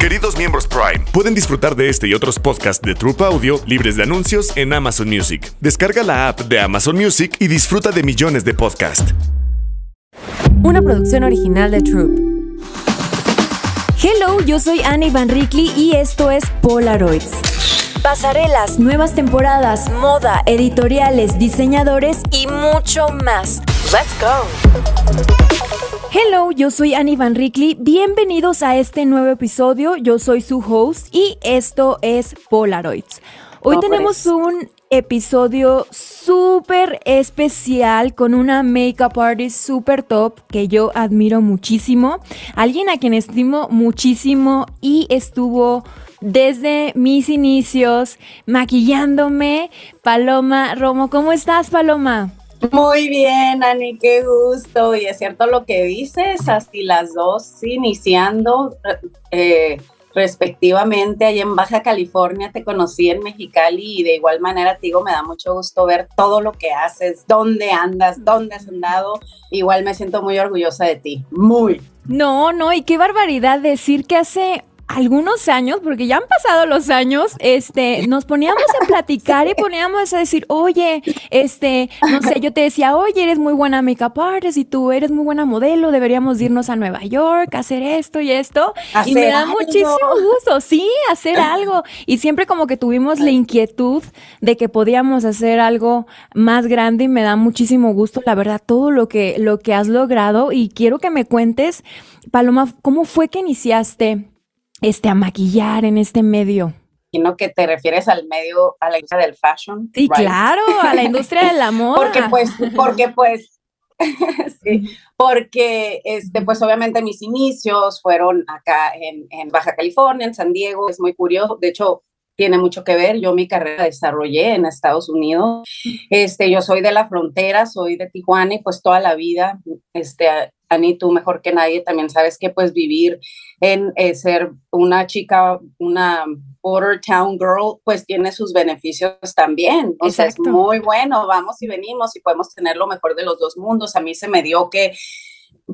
Queridos miembros Prime, pueden disfrutar de este y otros podcasts de Troop Audio libres de anuncios en Amazon Music. Descarga la app de Amazon Music y disfruta de millones de podcasts. Una producción original de Troop. Hello, yo soy Annie Van Rickley y esto es Polaroids. Pasarelas, nuevas temporadas, moda, editoriales, diseñadores y mucho más. Let's go. Hello, yo soy Annie Van Rickley. Bienvenidos a este nuevo episodio. Yo soy su host y esto es Polaroids. Hoy tenemos un episodio súper especial con una makeup artist súper top que yo admiro muchísimo. Alguien a quien estimo muchísimo y estuvo desde mis inicios maquillándome. Paloma Romo, ¿cómo estás, Paloma? Muy bien, Ani, qué gusto. Y es cierto lo que dices, así las dos iniciando eh, respectivamente allá en Baja California, te conocí en Mexicali y de igual manera te digo, me da mucho gusto ver todo lo que haces, dónde andas, dónde has andado. Igual me siento muy orgullosa de ti, muy. No, no, y qué barbaridad decir que hace algunos años, porque ya han pasado los años, este, nos poníamos a platicar y poníamos a decir, oye, este, no sé, yo te decía, oye, eres muy buena makeup artist y tú eres muy buena modelo, deberíamos irnos a Nueva York, hacer esto y esto. y me da muchísimo gusto, sí, hacer algo. Y siempre como que tuvimos la inquietud de que podíamos hacer algo más grande y me da muchísimo gusto, la verdad, todo lo que, lo que has logrado y quiero que me cuentes, Paloma, ¿cómo fue que iniciaste? Este, a maquillar en este medio? Imagino que te refieres al medio, a la industria del fashion. Sí, claro, a la industria del amor. Porque pues, porque pues, sí, porque este, pues obviamente mis inicios fueron acá en, en, Baja California, en San Diego, es muy curioso, de hecho tiene mucho que ver, yo mi carrera desarrollé en Estados Unidos, este, yo soy de la frontera, soy de Tijuana y pues toda la vida este, Ani, tú mejor que nadie también sabes que pues vivir en eh, ser una chica, una border town girl, pues tiene sus beneficios también. O sea, es muy bueno, vamos y venimos y podemos tener lo mejor de los dos mundos. A mí se me dio que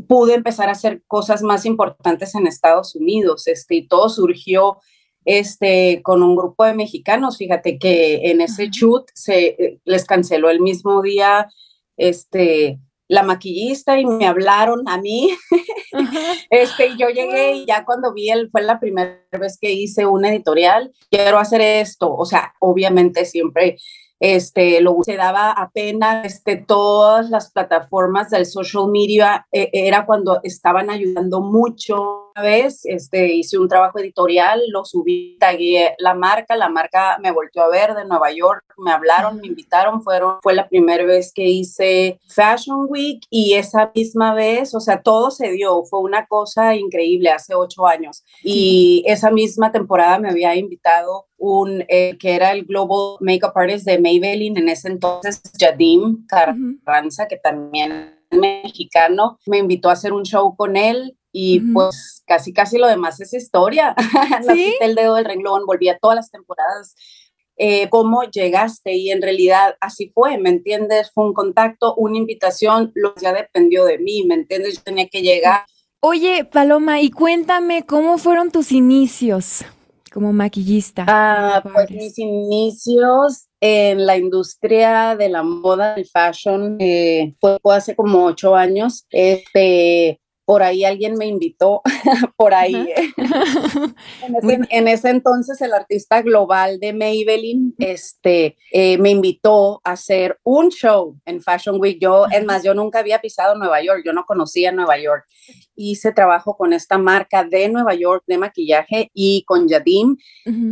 pude empezar a hacer cosas más importantes en Estados Unidos, este, y todo surgió este, con un grupo de mexicanos. Fíjate que en ese shoot se eh, les canceló el mismo día, este, la maquillista y me hablaron a mí. este, y yo llegué y ya cuando vi él, fue la primera vez que hice un editorial, quiero hacer esto. O sea, obviamente siempre este, lo se daba apenas, este, todas las plataformas del social media, eh, era cuando estaban ayudando mucho vez este, hice un trabajo editorial, lo subí, tagué la marca, la marca me volvió a ver de Nueva York, me hablaron, me invitaron, fueron, fue la primera vez que hice Fashion Week y esa misma vez, o sea, todo se dio, fue una cosa increíble hace ocho años. Y esa misma temporada me había invitado un, eh, que era el Global Makeup Artist de Maybelline, en ese entonces Jadim Carranza, que también mexicano, me invitó a hacer un show con él y pues casi casi lo demás es historia. ¿Sí? el dedo del renglón, volví a todas las temporadas. Eh, cómo llegaste y en realidad así fue, ¿me entiendes? Fue un contacto, una invitación, lo ya dependió de mí, ¿me entiendes? Yo tenía que llegar. Oye, Paloma, y cuéntame, ¿cómo fueron tus inicios como maquillista? Ah, pues mis inicios en la industria de la moda, el fashion, eh, fue hace como ocho años. Este, por ahí alguien me invitó, por ahí. ¿eh? en, ese, entonces el artista global de Maybelline este, eh, me invitó a hacer un show en Fashion Week. Yo, es más, yo nunca había pisado Nueva York, yo no conocía Nueva York. Hice trabajo con esta marca de Nueva York de maquillaje y con Yadim.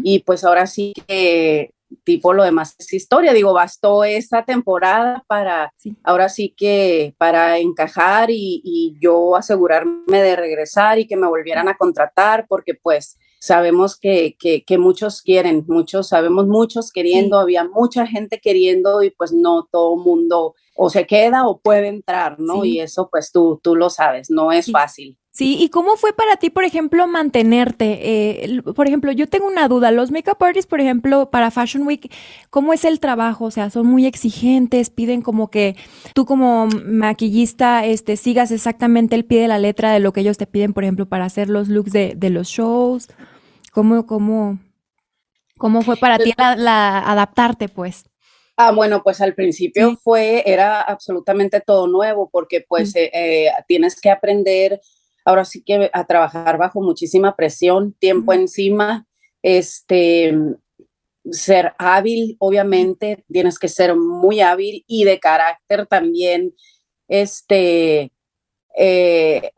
Y pues ahora sí que tipo lo demás es historia. Digo, bastó esta temporada para, ahora sí que para encajar y, y, yo asegurarme de regresar y que me volvieran a contratar, porque pues sabemos que, que, que muchos quieren, muchos, sabemos muchos queriendo, había mucha gente queriendo y pues no todo mundo o se queda o puede entrar, ¿no? Y eso pues tú, tú lo sabes, no es fácil. Sí, ¿y cómo fue para ti, por ejemplo, mantenerte? Eh, por ejemplo, yo tengo una duda, los makeup artists, por ejemplo, para Fashion Week, ¿cómo es el trabajo? O sea, son muy exigentes, piden como que tú como maquillista este, sigas exactamente el pie de la letra de lo que ellos te piden, por ejemplo, para hacer los looks de, de los shows. ¿Cómo, cómo, cómo fue para ti la, adaptarte, pues? Ah, bueno, pues al principio fue, era absolutamente todo nuevo porque pues eh, eh, tienes que aprender ahora sí que a trabajar bajo muchísima presión, tiempo encima, este, ser hábil, obviamente, tienes que ser muy hábil y de carácter también, este, eh,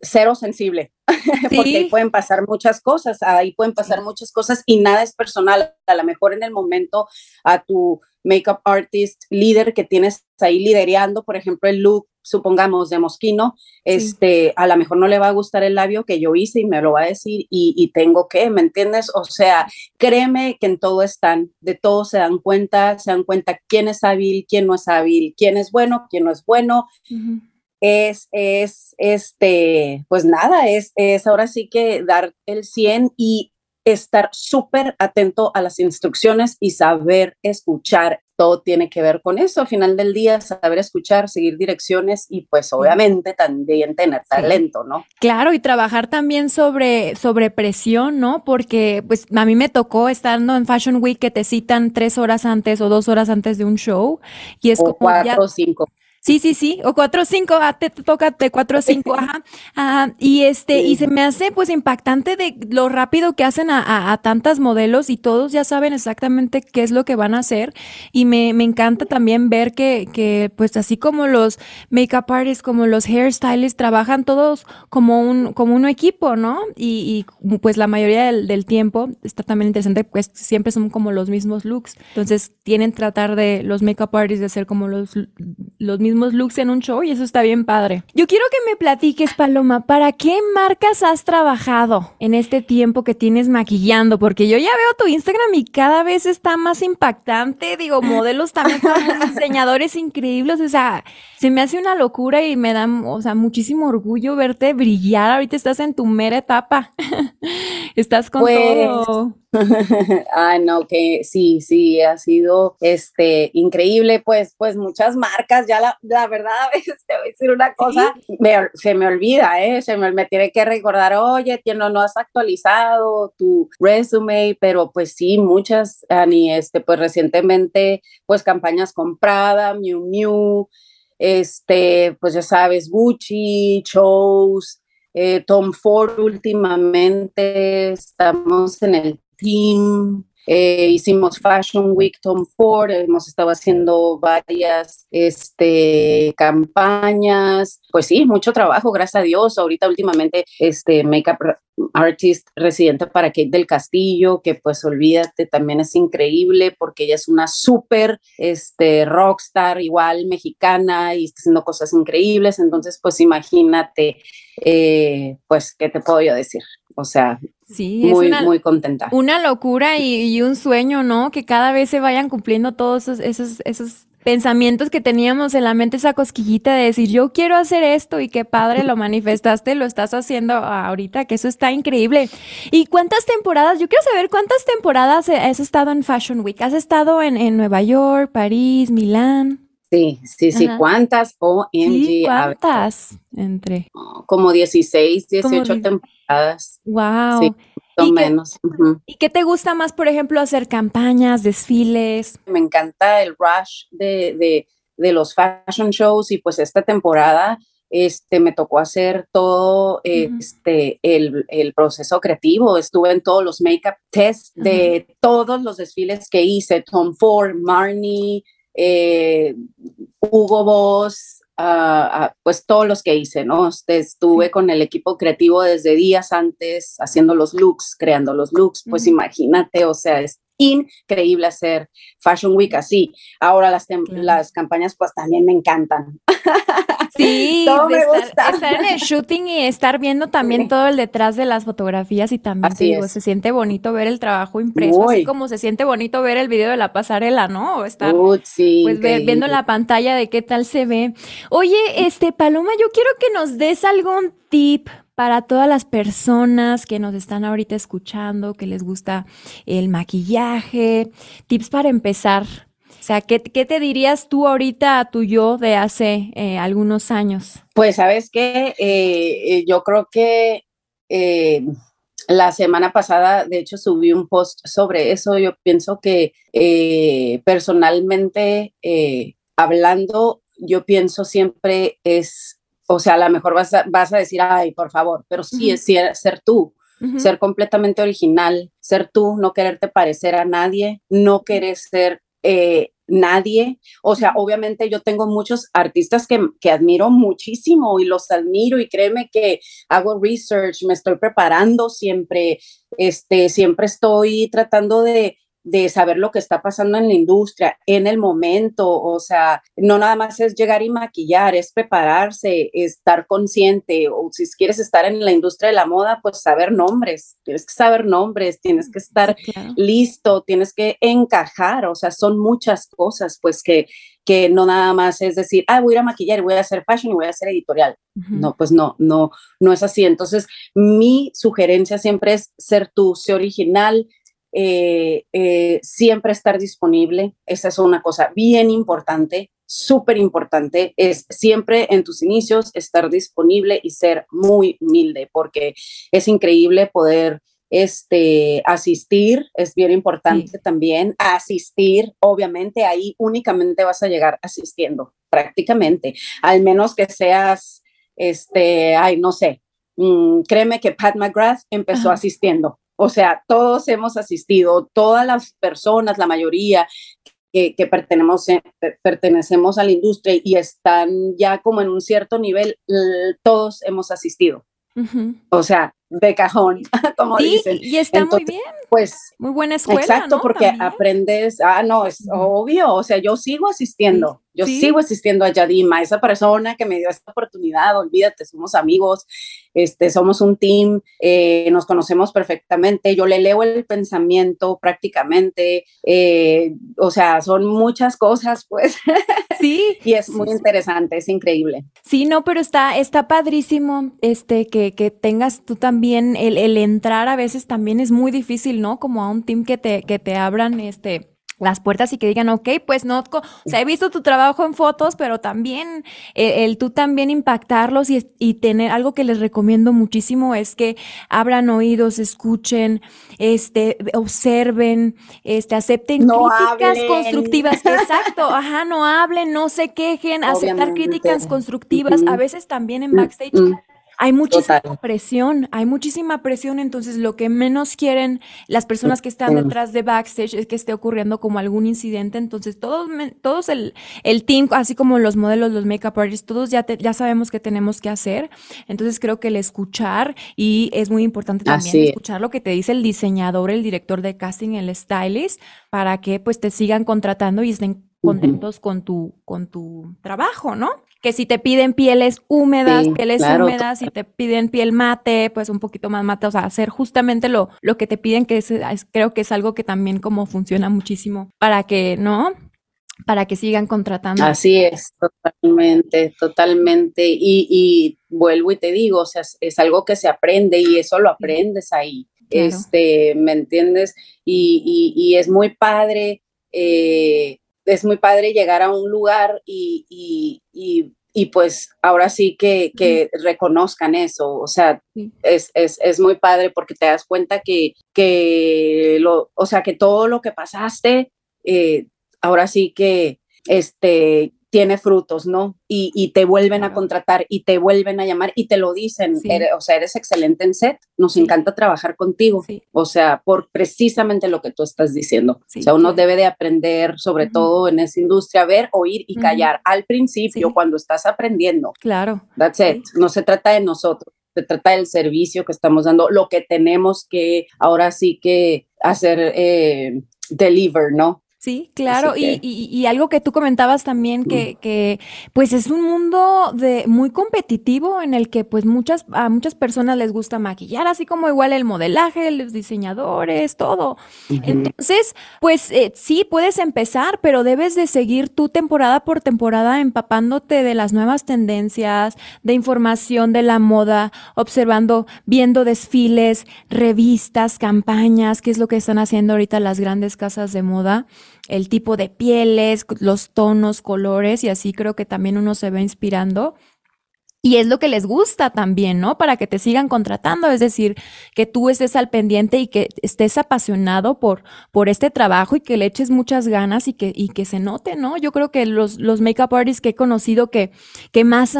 cero sensible, porque ahí pueden pasar muchas cosas, ahí pueden pasar muchas cosas y nada es personal. A lo mejor en el momento a tu makeup artist líder que tienes ahí liderando, por ejemplo, el look, supongamos, de Mosquino, este, a lo mejor no le va a gustar el labio que yo hice y me lo va a decir y, y, tengo que, ¿me entiendes? O sea, créeme que en todo están, de todo se dan cuenta, se dan cuenta quién es hábil, quién no es hábil, quién es bueno, quién no es bueno. Es, es, este, pues nada, es, es ahora sí que dar el 100 y estar súper atento a las instrucciones y saber escuchar. Todo tiene que ver con eso. Al final del día, saber escuchar, seguir direcciones y pues obviamente también tener talento, ¿no? Claro, y trabajar también sobre, sobre presión, ¿no? Porque pues a mí me tocó estando en Fashion Week que te citan tres horas antes o dos horas antes de un show y es como cuatro o cinco. Sí, sí, sí, o cuatro o cinco, ah, te, toca de cuatro o cinco, ajá. y este, y se me hace pues impactante de lo rápido que hacen a, a, tantas modelos y todos ya saben exactamente qué es lo que van a hacer. Y me, me encanta también ver que, que, pues así como los makeup artists, como los hairstylists, trabajan todos como un, como un equipo, ¿no? Y, y pues la mayoría del, del, tiempo está también interesante, pues siempre son como los mismos looks. Entonces tienen tratar de los makeup artists de ser como los, los mismos looks en un show y eso está bien padre. Yo quiero que me platiques, Paloma, ¿para qué marcas has trabajado en este tiempo que tienes maquillando? Porque yo ya veo tu Instagram y cada vez está más impactante. Digo, modelos también, diseñadores increíbles. O sea, se me hace una locura y me da, o sea, muchísimo orgullo verte brillar. Ahorita estás en tu mera etapa. estás con pues, todo. Ay, no, que sí, sí, ha sido este increíble, pues, pues muchas marcas, ya la, la verdad, a veces te voy a decir una cosa, se me olvida, ¿eh? Se me, me, tiene que recordar, oye, no, no has actualizado tu resume, pero pues sí, muchas, Ani, este, pues recientemente, pues campañas compradas, Miu Miu, este, pues ya sabes, Gucci, shows, eh, Tom Ford últimamente, estamos en el team. Eh, hicimos Fashion Week Tom Ford, hemos estado haciendo varias este, campañas, pues sí, mucho trabajo, gracias a Dios. Ahorita últimamente, este, Makeup Artist residente para Kate del Castillo, que pues olvídate, también es increíble porque ella es una súper este, rockstar, igual mexicana y está haciendo cosas increíbles. Entonces, pues imagínate, eh, pues, ¿qué te puedo yo decir? O sea, sí, muy, muy contenta. Una locura y, un sueño, ¿no? Que cada vez se vayan cumpliendo todos esos, esos, pensamientos que teníamos en la mente, esa cosquillita de decir, yo quiero hacer esto y qué padre lo manifestaste, lo estás haciendo ahorita, que eso está increíble. ¿Y cuántas temporadas? Yo quiero saber cuántas temporadas has estado en Fashion Week. ¿Has estado en, en Nueva York, París, Milán? Sí, sí, sí. ¿Cuántas? O sí, ¿Cuántas? Entre. Como 16, 18 temporadas. Wow. Sí, menos. ¿Y qué te gusta más, por ejemplo, hacer campañas, desfiles? Me encanta el rush de, de, de los fashion shows y pues esta temporada este, me tocó hacer todo este, el, el, proceso creativo. Estuve en todos los make-up tests de todos los desfiles que hice, Tom Ford, Marnie, eh, Hugo Boss, pues todos los que hice, ¿no? Este, estuve con el equipo creativo desde días antes, haciendo los looks, creando los looks, pues imagínate, o sea, es increíble hacer Fashion Week así. Ahora las, las campañas pues también me encantan. Sí, estar, en el shooting y estar viendo también todo el detrás de las fotografías y también digo, se siente bonito ver el trabajo impreso, así como se siente bonito ver el video de la pasarela, ¿no? O estar pues viendo la pantalla de qué tal se ve. Oye, este Paloma, yo quiero que nos des algún tip para todas las personas que nos están ahorita escuchando, que les gusta el maquillaje, tips para empezar sea, ¿qué, te dirías tú ahorita a tu yo de hace eh, algunos años? Pues sabes que eh, eh, yo creo que la semana pasada, de hecho, subí un post sobre eso. Yo pienso que eh, personalmente, eh, hablando, yo pienso siempre es, o sea, a lo mejor vas a, vas a decir, ay, por favor, pero sí es ser tú. Ser completamente original, ser tú, no quererte parecer a nadie, no querer ser eh, nadie. O sea, obviamente yo tengo muchos artistas que, que, admiro muchísimo y los admiro y créeme que hago research, me estoy preparando siempre, este, siempre estoy tratando de, de saber lo que está pasando en la industria en el momento, o sea, no nada más es llegar y maquillar, es prepararse, estar consciente, o si quieres estar en la industria de la moda, pues saber nombres, tienes que saber nombres, tienes que estar listo, tienes que encajar, o sea, son muchas cosas, pues que, que no nada más es decir, ah, voy a ir a maquillar y voy a hacer fashion y voy a hacer editorial. No, pues no, no, no es así. Entonces, mi sugerencia siempre es ser tú, ser original, eh, eh, siempre estar disponible. Esa es una cosa bien importante, súper importante, es siempre en tus inicios estar disponible y ser muy humilde, porque es increíble poder este, asistir, es bien importante también, asistir, obviamente ahí únicamente vas a llegar asistiendo, prácticamente, al menos que seas, este, ay, no sé, mm, créeme que Pat McGrath empezó asistiendo, o sea, todos hemos asistido, todas las personas, la mayoría que, pertenecemos, eh, pertenecemos a la industria y están ya como en un cierto nivel, todos hemos asistido. O sea, de cajón, como sí, dicen. Y está muy bien. Pues. Muy buena escuela. Exacto, porque aprendes. Ah, no, es obvio. O sea, yo sigo asistiendo. Yo sigo asistiendo a Yadima, esa persona que me dio esta oportunidad. Olvídate, somos amigos, este, somos un team, eh, nos conocemos perfectamente. Yo le leo el pensamiento prácticamente. Eh, o sea, son muchas cosas, pues. Sí. y es muy interesante, es increíble. Sí, no, pero está, está padrísimo este, que, que tengas tú también el, entrar a veces también es muy difícil, ¿no? Como a un team que te, que te abran este las puertas y que digan, ok, pues no, o sea, he visto tu trabajo en fotos, pero también eh, el, tú también impactarlos y, y, tener algo que les recomiendo muchísimo es que abran oídos, escuchen, este, observen, este, acepten críticas constructivas, exacto, ajá, no hablen, no se quejen, aceptar críticas constructivas, a veces también en backstage hay muchísima presión, hay muchísima presión, entonces lo que menos quieren las personas que están detrás de backstage es que esté ocurriendo como algún incidente, entonces todos, todos el, el team, así como los modelos, los makeup artists, todos ya, ya sabemos qué tenemos que hacer, entonces creo que el escuchar y es muy importante también escuchar lo que te dice el diseñador, el director de casting, el stylist, para que pues te sigan contratando y estén contentos con tu, con tu trabajo, ¿no? Que si te piden pieles húmedas, pieles húmedas, si te piden piel mate, pues un poquito más mate, o sea, hacer justamente lo, lo que te piden, que es, creo que es algo que también como funciona muchísimo para que, ¿no? Para que sigan contratando. Así es, totalmente, totalmente. Y, y vuelvo y te digo, o sea, es, algo que se aprende y eso lo aprendes ahí. Este, ¿me entiendes? Y, y, y es muy padre. Eh, es muy padre llegar a un lugar y, y, y, pues ahora sí que, que reconozcan eso, o sea, es, es, es, muy padre porque te das cuenta que, que lo, o sea, que todo lo que pasaste, eh, ahora sí que, este, tiene frutos, ¿no? Y, y te vuelven a contratar y te vuelven a llamar y te lo dicen, o sea, eres excelente en set, nos encanta trabajar contigo, o sea, por precisamente lo que tú estás diciendo. o sea, uno debe de aprender, sobre todo en esa industria, ver, oír y callar al principio cuando estás aprendiendo. Claro. That's it. No se trata de nosotros se trata del servicio que estamos dando, lo que tenemos que ahora sí que hacer, eh, deliver, ¿no? Sí, claro, y, y, algo que tú comentabas también que, que, pues es un mundo de muy competitivo en el que pues muchas a muchas personas les gusta maquillar, así como igual el modelaje, los diseñadores, todo. Entonces, pues eh, sí puedes empezar, pero debes de seguir tu temporada por temporada empapándote de las nuevas tendencias, de información de la moda, observando, viendo desfiles, revistas, campañas, qué es lo que están haciendo ahorita las grandes casas de moda el tipo de pieles, los tonos, colores y así creo que también uno se va inspirando. Y es lo que les gusta también, ¿no? Para que te sigan contratando, es decir, que tú estés al pendiente y que estés apasionado por, por este trabajo y que le eches muchas ganas y que, y que se note, ¿no? Yo creo que los, los make-up artists que he conocido que, que más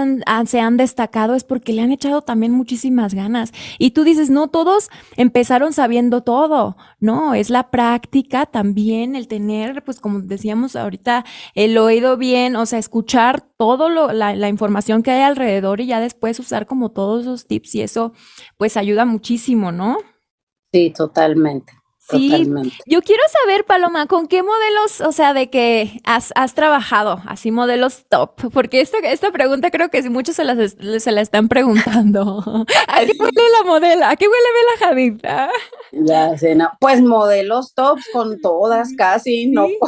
se han destacado es porque le han echado también muchísimas ganas. Y tú dices, no, todos empezaron sabiendo todo, ¿no? Es la práctica también, el tener, pues como decíamos ahorita, el oído bien, o sea, escuchar todo lo, la, la información que hay alrededor y ya después usar como todos esos tips y eso pues ayuda muchísimo, ¿no? Sí, totalmente. Sí, Totalmente. yo quiero saber, Paloma, ¿con qué modelos, o sea, de que has, has trabajado, así modelos top? Porque esta, esta pregunta creo que muchos se la, se la están preguntando. ¿A qué huele la modelo? ¿A qué huele Bella Hadid? Ah. Ya sé, no. Pues modelos tops con todas casi, no,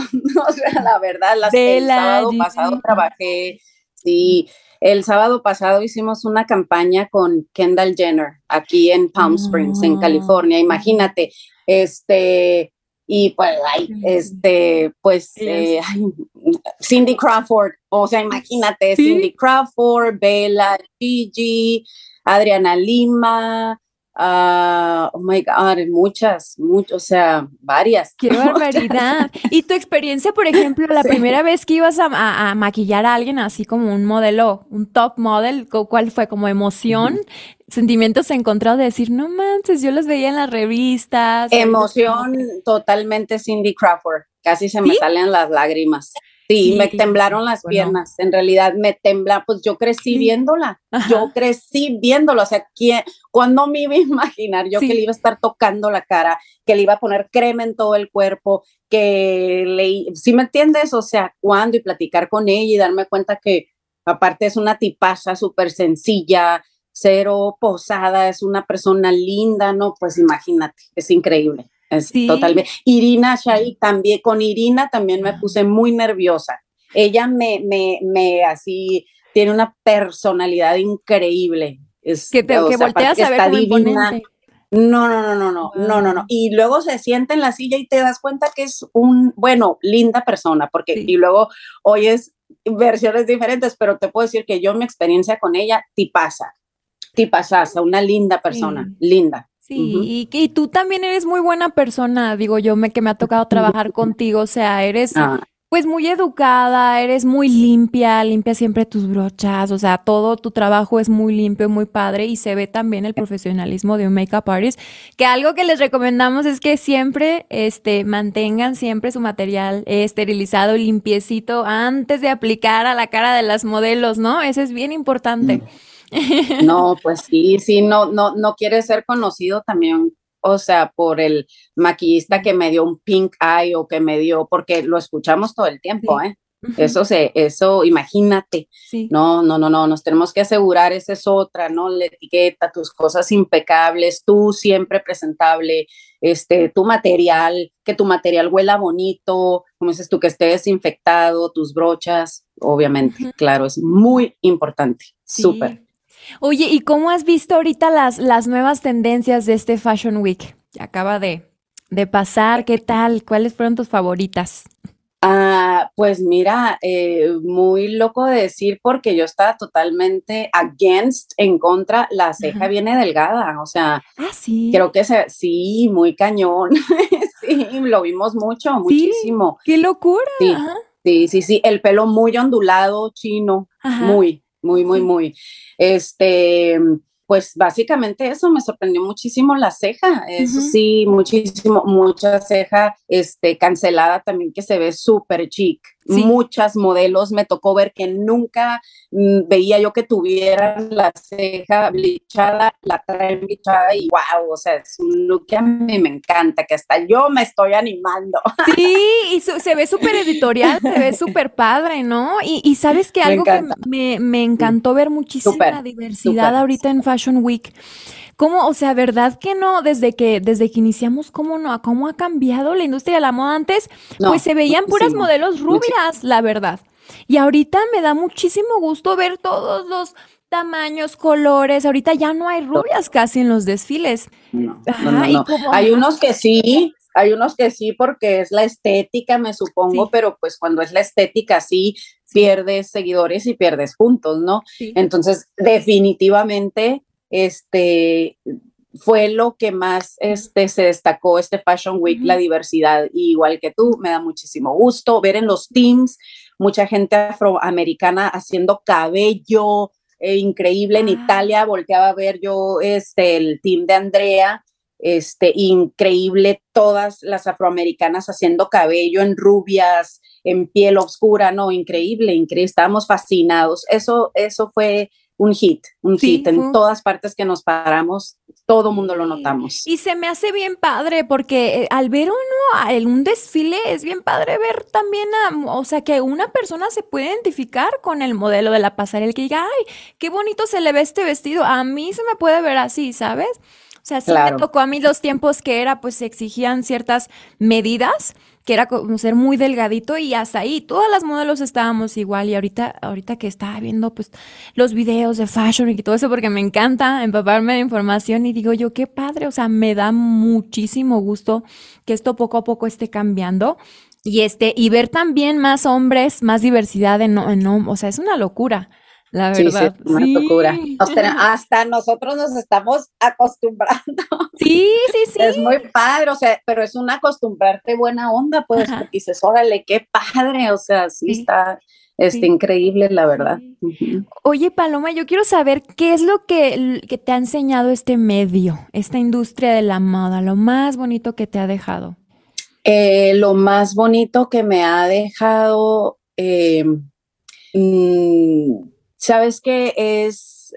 o sea, la verdad, las que el sábado pasado trabajé, sí, el sábado pasado hicimos una campaña con Kendall Jenner aquí en Palm Springs, en California. Imagínate, este, y pues, este, pues, eh, Cindy Crawford, o sea, imagínate, Cindy Crawford, Bella, Gigi, Adriana Lima, Uh, oh my God, muchas, muchas, o sea, varias. Qué barbaridad. y tu experiencia, por ejemplo, la primera vez que ibas a, maquillar a alguien así como un modelo, un top model, ¿cuál fue? Como emoción, sentimientos encontrados de decir, no manches, yo los veía en las revistas. Emoción totalmente Cindy Crawford, casi se me salen las lágrimas. Sí, me temblaron las piernas, en realidad me tembla, pues yo crecí viéndola, yo crecí viéndola, o sea, ¿quién, cuando me iba a imaginar yo que le iba a estar tocando la cara, que le iba a poner crema en todo el cuerpo, que le, ¿sí me entiendes? O sea, cuando y platicar con ella y darme cuenta que aparte es una tipaza súper sencilla, cero posada, es una persona linda, ¿no? Pues imagínate, es increíble. Es totalmente. Irina Shai también, con Irina también me puse muy nerviosa. Ella me, me, me así, tiene una personalidad increíble. Es, que te que volteas a ver divina. No, no, no, no, no, no, no, no. Y luego se sienta en la silla y te das cuenta que es un, bueno, linda persona, porque, y luego oyes versiones diferentes, pero te puedo decir que yo mi experiencia con ella, tipaza, tipasasa, una linda persona, linda. Sí, y, tú también eres muy buena persona, digo yo, me, que me ha tocado trabajar contigo, o sea, eres ah. pues muy educada, eres muy limpia, limpia siempre tus brochas, o sea, todo tu trabajo es muy limpio, muy padre y se ve también el profesionalismo de un makeup artist, que algo que les recomendamos es que siempre este, mantengan siempre su material esterilizado, limpiecito, antes de aplicar a la cara de las modelos, ¿no? Eso es bien importante. Mm. No, pues sí, sí, no, no, no quiere ser conocido también, o sea, por el maquillista que me dio un pink eye o que me dio, porque lo escuchamos todo el tiempo, ¿eh? Eso se, eso, imagínate. No, no, no, no, nos tenemos que asegurar, esa es otra, ¿no? La etiqueta, tus cosas impecables, tú siempre presentable, este, tu material, que tu material huela bonito, como dices tú, que esté desinfectado, tus brochas, obviamente, claro, es muy importante, súper. Oye, ¿y cómo has visto ahorita las, las nuevas tendencias de este Fashion Week? Acaba de, de pasar, ¿qué tal? ¿Cuáles fueron tus favoritas? Ah, pues mira, eh, muy loco de decir porque yo estaba totalmente against, en contra, la ceja viene delgada, o sea, ah, sí. creo que sí, muy cañón, sí, lo vimos mucho, muchísimo. ¡Qué locura! Sí, sí, sí, el pelo muy ondulado, chino, muy, muy, muy, muy. Este, pues básicamente eso me sorprendió muchísimo la ceja, eso sí, muchísimo, mucha ceja este, cancelada también que se ve súper chic. Muchas modelos me tocó ver que nunca mm, veía yo que tuvieran la ceja blichada, la traen blichada y wow, o sea, es un look que a mí me encanta, que hasta yo me estoy animando. Sí, y se ve súper editorial, se ve súper padre, ¿no? Y, sabes que algo que me, me, encantó ver muchísima diversidad ahorita en Fashion Week. ¿Cómo, o sea, verdad que no? Desde que, desde que iniciamos, ¿cómo no? ¿Cómo ha cambiado la industria de la moda antes? pues se veían puras modelos rubias, la verdad. Y ahorita me da muchísimo gusto ver todos los tamaños, colores. Ahorita ya no hay rubias casi en los desfiles. No, Hay unos que sí, hay unos que sí porque es la estética, me supongo, pero pues cuando es la estética sí pierdes seguidores y pierdes puntos, ¿no? Entonces, definitivamente, este, fue lo que más este, se destacó este Fashion Week, la diversidad. igual que tú, me da muchísimo gusto ver en los teams mucha gente afroamericana haciendo cabello eh, increíble. En ah. Italia volteaba a ver yo este, el team de Andrea, este, increíble, todas las afroamericanas haciendo cabello en rubias, en piel oscura, no, increíble, increíble, estábamos fascinados. Eso, eso fue un hit, un hit en todas partes que nos paramos, todo mundo lo notamos. Y se me hace bien padre porque eh, al ver uno en un desfile es bien padre ver también, o sea, que una persona se puede identificar con el modelo de la pasarela, que diga, ay, qué bonito se le ve este vestido, a mí se me puede ver así, ¿sabes? O sea, sí me tocó a mí los tiempos que era, pues se exigían ciertas medidas que era como ser muy delgadito y hasta ahí todas las modelos estábamos igual y ahorita ahorita que estaba viendo pues los videos de fashion y todo eso porque me encanta empaparme de información y digo yo qué padre, o sea, me da muchísimo gusto que esto poco a poco esté cambiando y este y ver también más hombres, más diversidad en, en o sea, es una locura. La verdad. Sí, una locura. Hasta, nosotros nos estamos acostumbrando. Sí, sí, sí. Es muy padre, o sea, pero es un acostumbrarte buena onda, pues, porque dices, órale, qué padre, o sea, sí, está, está increíble, la verdad. Oye, Paloma, yo quiero saber qué es lo que, que, te ha enseñado este medio, esta industria de la moda, lo más bonito que te ha dejado. Eh, lo más bonito que me ha dejado... Eh, mm, Sabes que es,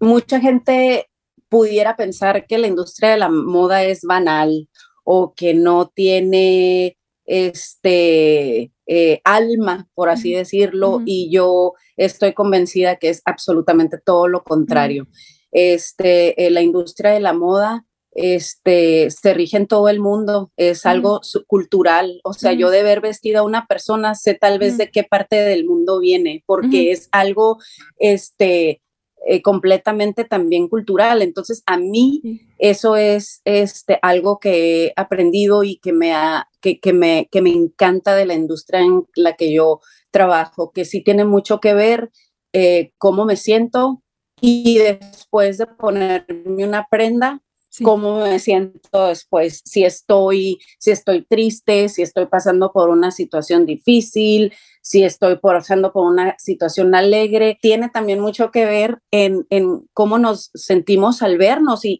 mucha gente pudiera pensar que la industria de la moda es banal o que no tiene este eh, alma, por así decirlo, y yo estoy convencida que es absolutamente todo lo contrario. Este, eh, la industria de la moda este, se rige en todo el mundo, es algo cultural, o sea, yo de ver vestida a una persona sé tal vez de qué parte del mundo viene, porque es algo, este, eh, completamente también cultural. Entonces, a mí eso es este, algo que he aprendido y que me, ha, que, que, me, que me encanta de la industria en la que yo trabajo, que sí tiene mucho que ver eh, cómo me siento y después de ponerme una prenda, cómo me siento después, si estoy, si estoy triste, si estoy pasando por una situación difícil, si estoy pasando por una situación alegre, tiene también mucho que ver en, cómo nos sentimos al vernos y,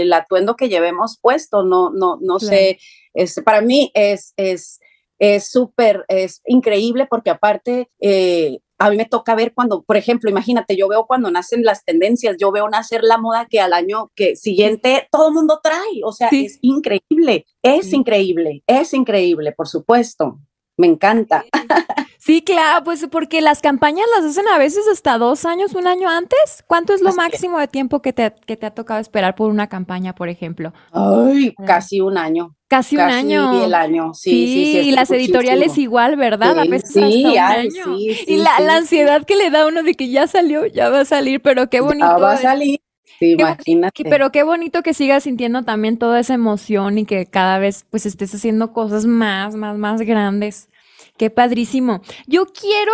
el atuendo que llevemos puesto, no, no, no sé, es, para mí es, es, es súper, es increíble porque aparte eh, a mí me toca ver cuando, por ejemplo, imagínate, yo veo cuando nacen las tendencias, yo veo nacer la moda que al año que siguiente todo el mundo trae, o sea, es increíble, es increíble, es increíble, por supuesto. Me encanta. Sí, claro, pues porque las campañas las hacen a veces hasta dos años, un año antes. ¿Cuánto es lo máximo de tiempo que te, que te ha tocado esperar por una campaña, por ejemplo? Ay, casi un año. Casi, un año. el año, sí, sí, sí. y las editoriales igual, ¿verdad? a veces sí, y la, la, ansiedad que le da a uno de que ya salió, ya va a salir, pero qué bonito. Ya va a salir. Sí, imagínate. pero qué bonito que sigas sintiendo también toda esa emoción y que cada vez pues estés haciendo cosas más, más, más grandes. Qué padrísimo. Yo quiero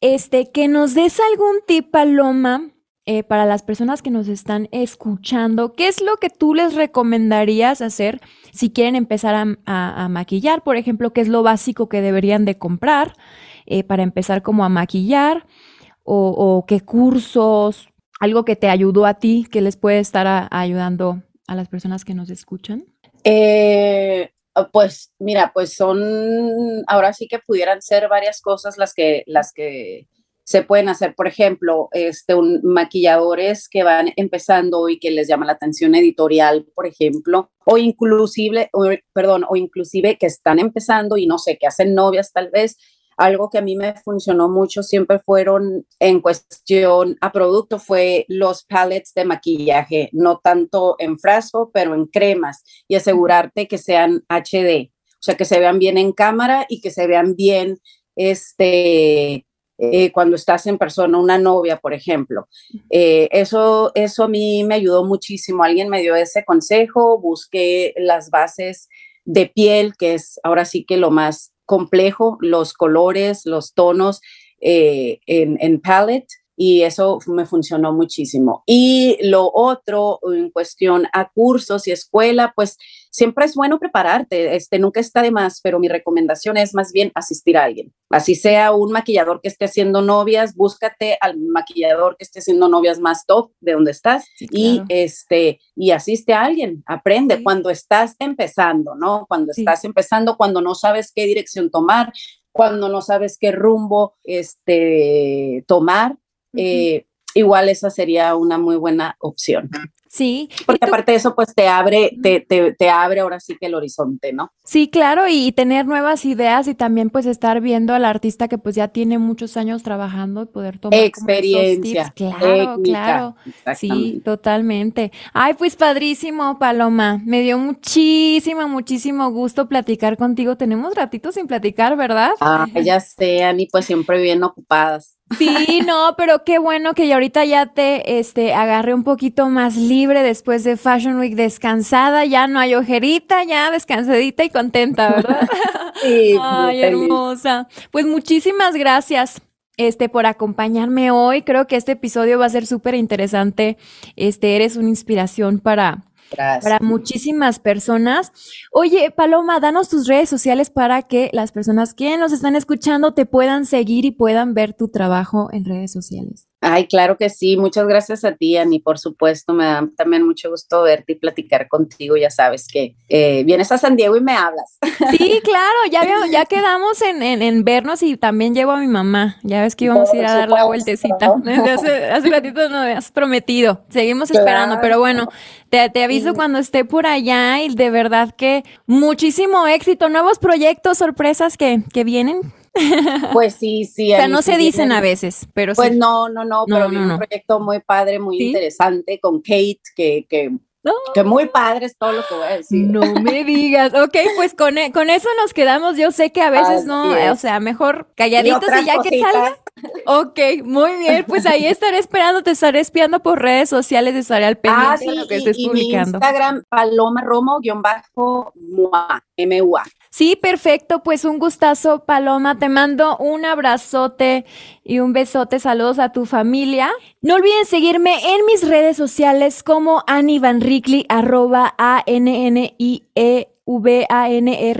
este, que nos des algún tip, Paloma, eh, para las personas que nos están escuchando, ¿qué es lo que tú les recomendarías hacer si quieren empezar a, maquillar? Por ejemplo, ¿qué es lo básico que deberían de comprar eh, para empezar como a maquillar? O, qué cursos, algo que te ayudó a ti, que les puede estar ayudando a las personas que nos escuchan? Eh, pues mira, pues son, ahora sí que pudieran ser varias cosas las que, las que se pueden hacer, por ejemplo, este, un, maquilladores que van empezando y que les llama la atención editorial, por ejemplo, o inclusive, perdón, o inclusive que están empezando y no sé, que hacen novias tal vez. Algo que a mí me funcionó mucho siempre fueron en cuestión a producto fue los palettes de maquillaje, no tanto en frasco, pero en cremas y asegurarte que sean HD, o sea, que se vean bien en cámara y que se vean bien este eh, cuando estás en persona, una novia, por ejemplo. Eh, eso, eso a mí me ayudó muchísimo. Alguien me dio ese consejo, busqué las bases de piel, que es ahora sí que lo más complejo, los colores, los tonos en, en palette y eso me funcionó muchísimo. Y lo otro, en cuestión a cursos y escuela, pues siempre es bueno prepararte, este, nunca está de más, pero mi recomendación es más bien asistir a alguien. Así sea un maquillador que esté haciendo novias, búscate al maquillador que esté haciendo novias más top de donde estás y, este, y asiste a alguien, aprende cuando estás empezando, ¿no? Cuando estás empezando, cuando no sabes qué dirección tomar, cuando no sabes qué rumbo este, tomar, eh, igual esa sería una muy buena opción. Sí. Porque aparte de eso, pues te abre, te, te, te, abre ahora sí que el horizonte, ¿no? Sí, claro, y tener nuevas ideas y también pues estar viendo al artista que pues ya tiene muchos años trabajando y poder tomar experiencia. Claro, claro. Sí, totalmente. Ay, pues padrísimo, Paloma. Me dio muchísimo, muchísimo gusto platicar contigo. Tenemos ratitos sin platicar, ¿verdad? Ah, ya sean y pues siempre bien ocupadas. Sí, no, pero qué bueno que ya ahorita ya te este, agarré un poquito más libre después de Fashion Week descansada, ya no hay ojerita, ya descansadita y contenta, ¿verdad? Sí, Ay, hermosa. Pues muchísimas gracias. Este, por acompañarme hoy. Creo que este episodio va a ser súper interesante. Este, eres una inspiración para, para muchísimas personas. Oye, Paloma, danos tus redes sociales para que las personas que nos están escuchando te puedan seguir y puedan ver tu trabajo en redes sociales. Ay, claro que sí. Muchas gracias a ti, Ani. Por supuesto, me da también mucho gusto verte y platicar contigo. Ya sabes que eh, vienes a San Diego y me hablas. Sí, claro, ya, ya quedamos en, en, vernos y también llevo a mi mamá. Ya ves que íbamos a ir a dar la vueltecita. hace, hace ratito no me has prometido. Seguimos esperando, pero bueno, te, te aviso cuando esté por allá y de verdad que muchísimo éxito, nuevos proyectos, sorpresas que, que vienen. Pues sí, sí. o sea, no se dicen a veces, pero pues sí. no, no, no, pero un proyecto muy padre, muy interesante con Kate, que, que Que muy padre es todo lo que voy a decir. No me digas. Ok, pues con, e, con eso nos quedamos. Yo sé que a veces no, o sea, mejor calladitos y, ya que salga. Ok, muy bien. Pues ahí estaré esperando, te estaré espiando por redes sociales, estaré al pendiente ah, de lo que estés publicando. Mi Instagram, Paloma Romo-MUA. Sí, perfecto. Pues un gustazo, Paloma. Te mando un abrazote y un besote. Saludos a tu familia. No olviden seguirme en mis redes sociales como Annie Van Rickley, arroba A-N-N-I-E. V-A-N-R-I-C-K-L-E-Y,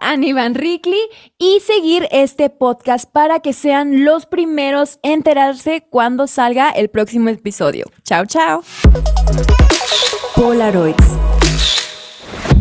Annie Van Rickley, y seguir este podcast para que sean los primeros en enterarse cuando salga el próximo episodio. Chao, chao. Polaroids